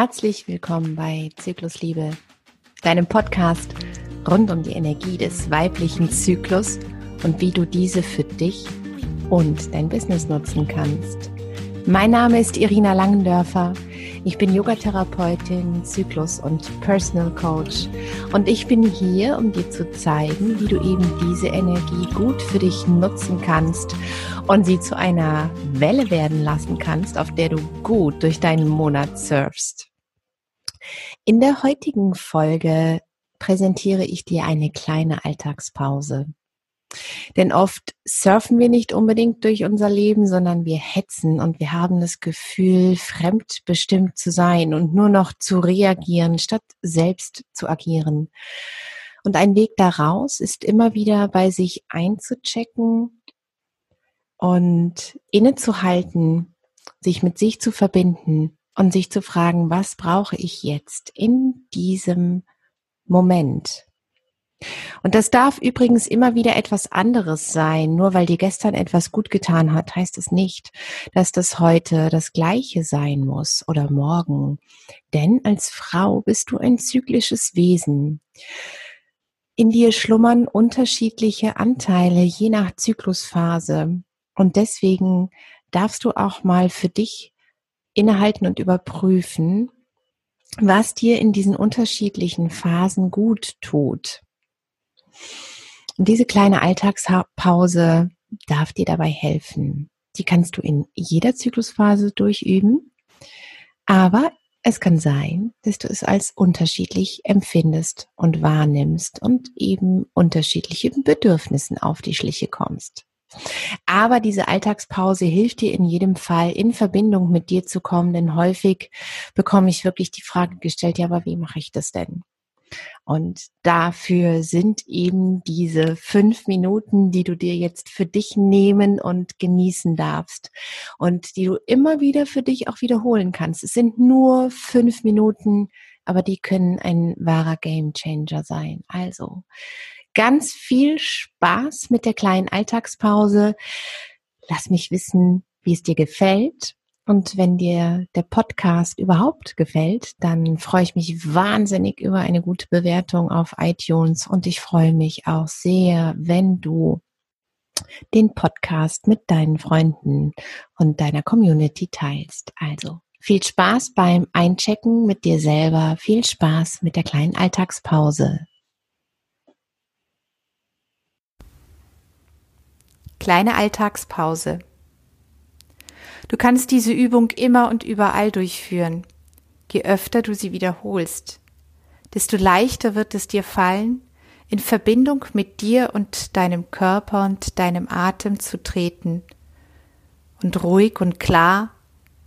Herzlich willkommen bei Zyklusliebe, deinem Podcast rund um die Energie des weiblichen Zyklus und wie du diese für dich und dein Business nutzen kannst. Mein Name ist Irina Langendörfer. Ich bin Yogatherapeutin, Zyklus- und Personal Coach und ich bin hier, um dir zu zeigen, wie du eben diese Energie gut für dich nutzen kannst und sie zu einer Welle werden lassen kannst, auf der du gut durch deinen Monat surfst. In der heutigen Folge präsentiere ich dir eine kleine Alltagspause. Denn oft surfen wir nicht unbedingt durch unser Leben, sondern wir hetzen und wir haben das Gefühl, fremdbestimmt zu sein und nur noch zu reagieren, statt selbst zu agieren. Und ein Weg daraus ist immer wieder bei sich einzuchecken und innezuhalten, sich mit sich zu verbinden und sich zu fragen, was brauche ich jetzt in diesem Moment? Und das darf übrigens immer wieder etwas anderes sein. Nur weil dir gestern etwas gut getan hat, heißt es nicht, dass das heute das gleiche sein muss oder morgen. Denn als Frau bist du ein zyklisches Wesen. In dir schlummern unterschiedliche Anteile je nach Zyklusphase. Und deswegen darfst du auch mal für dich innehalten und überprüfen, was dir in diesen unterschiedlichen Phasen gut tut. Und diese kleine Alltagspause darf dir dabei helfen. Die kannst du in jeder Zyklusphase durchüben, aber es kann sein, dass du es als unterschiedlich empfindest und wahrnimmst und eben unterschiedliche Bedürfnissen auf die Schliche kommst. Aber diese Alltagspause hilft dir in jedem Fall, in Verbindung mit dir zu kommen, denn häufig bekomme ich wirklich die Frage gestellt, ja, aber wie mache ich das denn? Und dafür sind eben diese fünf Minuten, die du dir jetzt für dich nehmen und genießen darfst und die du immer wieder für dich auch wiederholen kannst. Es sind nur fünf Minuten, aber die können ein wahrer Gamechanger sein. Also ganz viel Spaß mit der kleinen Alltagspause. Lass mich wissen, wie es dir gefällt. Und wenn dir der Podcast überhaupt gefällt, dann freue ich mich wahnsinnig über eine gute Bewertung auf iTunes und ich freue mich auch sehr, wenn du den Podcast mit deinen Freunden und deiner Community teilst. Also viel Spaß beim Einchecken mit dir selber, viel Spaß mit der kleinen Alltagspause. Kleine Alltagspause. Du kannst diese Übung immer und überall durchführen. Je öfter du sie wiederholst, desto leichter wird es dir fallen, in Verbindung mit dir und deinem Körper und deinem Atem zu treten und ruhig und klar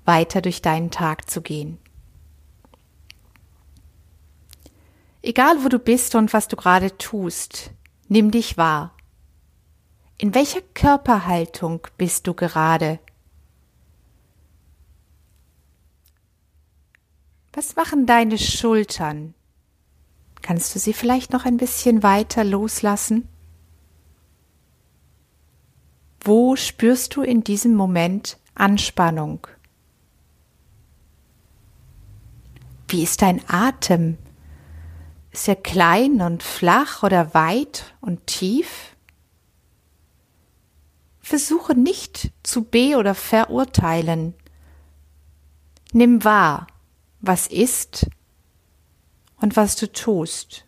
weiter durch deinen Tag zu gehen. Egal wo du bist und was du gerade tust, nimm dich wahr. In welcher Körperhaltung bist du gerade? Was machen deine Schultern? Kannst du sie vielleicht noch ein bisschen weiter loslassen? Wo spürst du in diesem Moment Anspannung? Wie ist dein Atem? Ist er klein und flach oder weit und tief? Versuche nicht zu be- oder verurteilen. Nimm wahr, was ist und was du tust.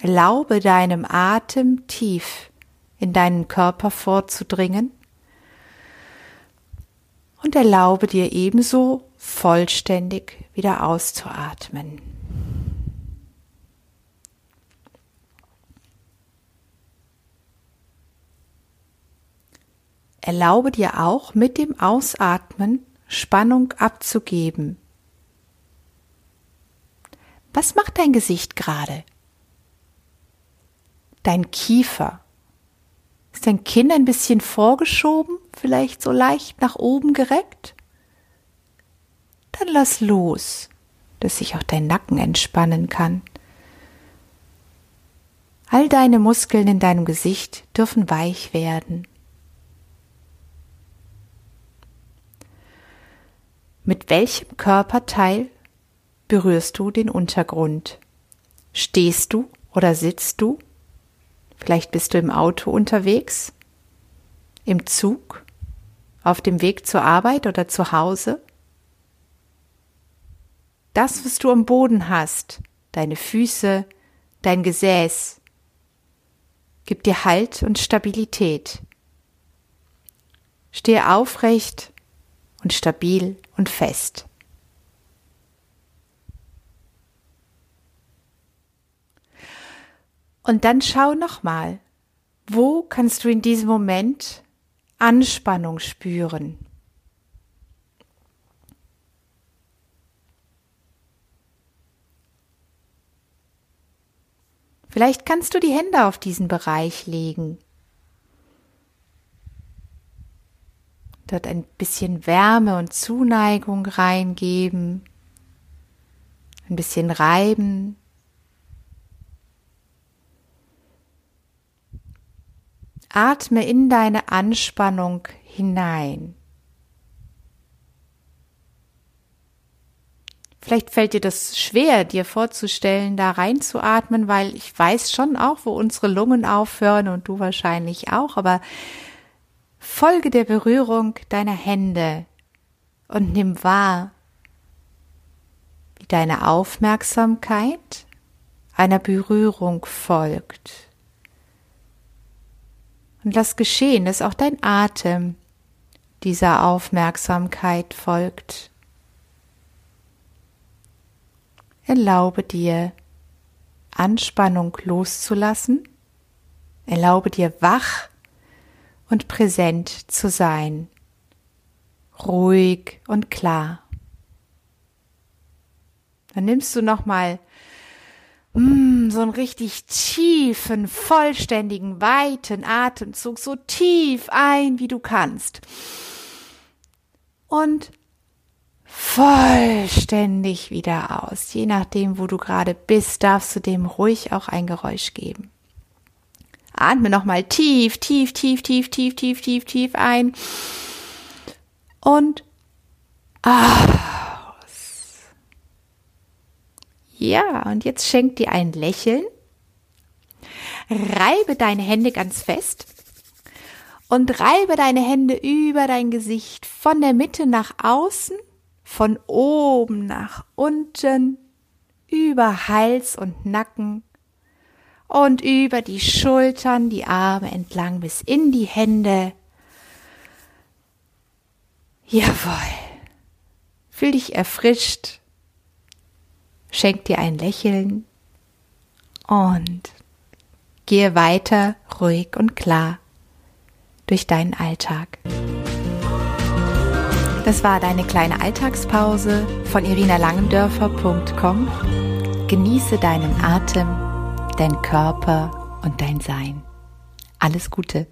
Erlaube deinem Atem tief in deinen Körper vorzudringen und erlaube dir ebenso vollständig wieder auszuatmen. Erlaube dir auch mit dem Ausatmen Spannung abzugeben. Was macht dein Gesicht gerade? Dein Kiefer. Ist dein Kinn ein bisschen vorgeschoben, vielleicht so leicht nach oben gereckt? Dann lass los, dass sich auch dein Nacken entspannen kann. All deine Muskeln in deinem Gesicht dürfen weich werden. Mit welchem Körperteil berührst du den Untergrund? Stehst du oder sitzt du? Vielleicht bist du im Auto unterwegs, im Zug, auf dem Weg zur Arbeit oder zu Hause. Das, was du am Boden hast, deine Füße, dein Gesäß, gibt dir Halt und Stabilität. Stehe aufrecht und stabil und fest. Und dann schau nochmal, wo kannst du in diesem Moment Anspannung spüren? Vielleicht kannst du die Hände auf diesen Bereich legen. Dort ein bisschen Wärme und Zuneigung reingeben. Ein bisschen reiben. Atme in deine Anspannung hinein. Vielleicht fällt dir das schwer, dir vorzustellen, da reinzuatmen, weil ich weiß schon auch, wo unsere Lungen aufhören und du wahrscheinlich auch, aber folge der Berührung deiner Hände und nimm wahr, wie deine Aufmerksamkeit einer Berührung folgt. Und lass geschehen, dass auch dein Atem dieser Aufmerksamkeit folgt. Erlaube dir, Anspannung loszulassen. Erlaube dir, wach und präsent zu sein. Ruhig und klar. Dann nimmst du nochmal mm, so einen richtig tiefen, vollständigen, weiten Atemzug, so tief ein, wie du kannst. Und vollständig wieder aus. Je nachdem, wo du gerade bist, darfst du dem ruhig auch ein Geräusch geben. Atme nochmal tief, tief, tief, tief, tief, tief, tief, tief ein und aus. Ja, und jetzt schenk dir ein Lächeln. Reibe deine Hände ganz fest und reibe deine Hände über dein Gesicht von der Mitte nach außen von oben nach unten, über Hals und Nacken und über die Schultern, die Arme entlang bis in die Hände. Jawohl. Fühl dich erfrischt. Schenk dir ein Lächeln und gehe weiter ruhig und klar durch deinen Alltag. Das war deine kleine Alltagspause von irinalangendörfer.com. Genieße deinen Atem, dein Körper und dein Sein. Alles Gute.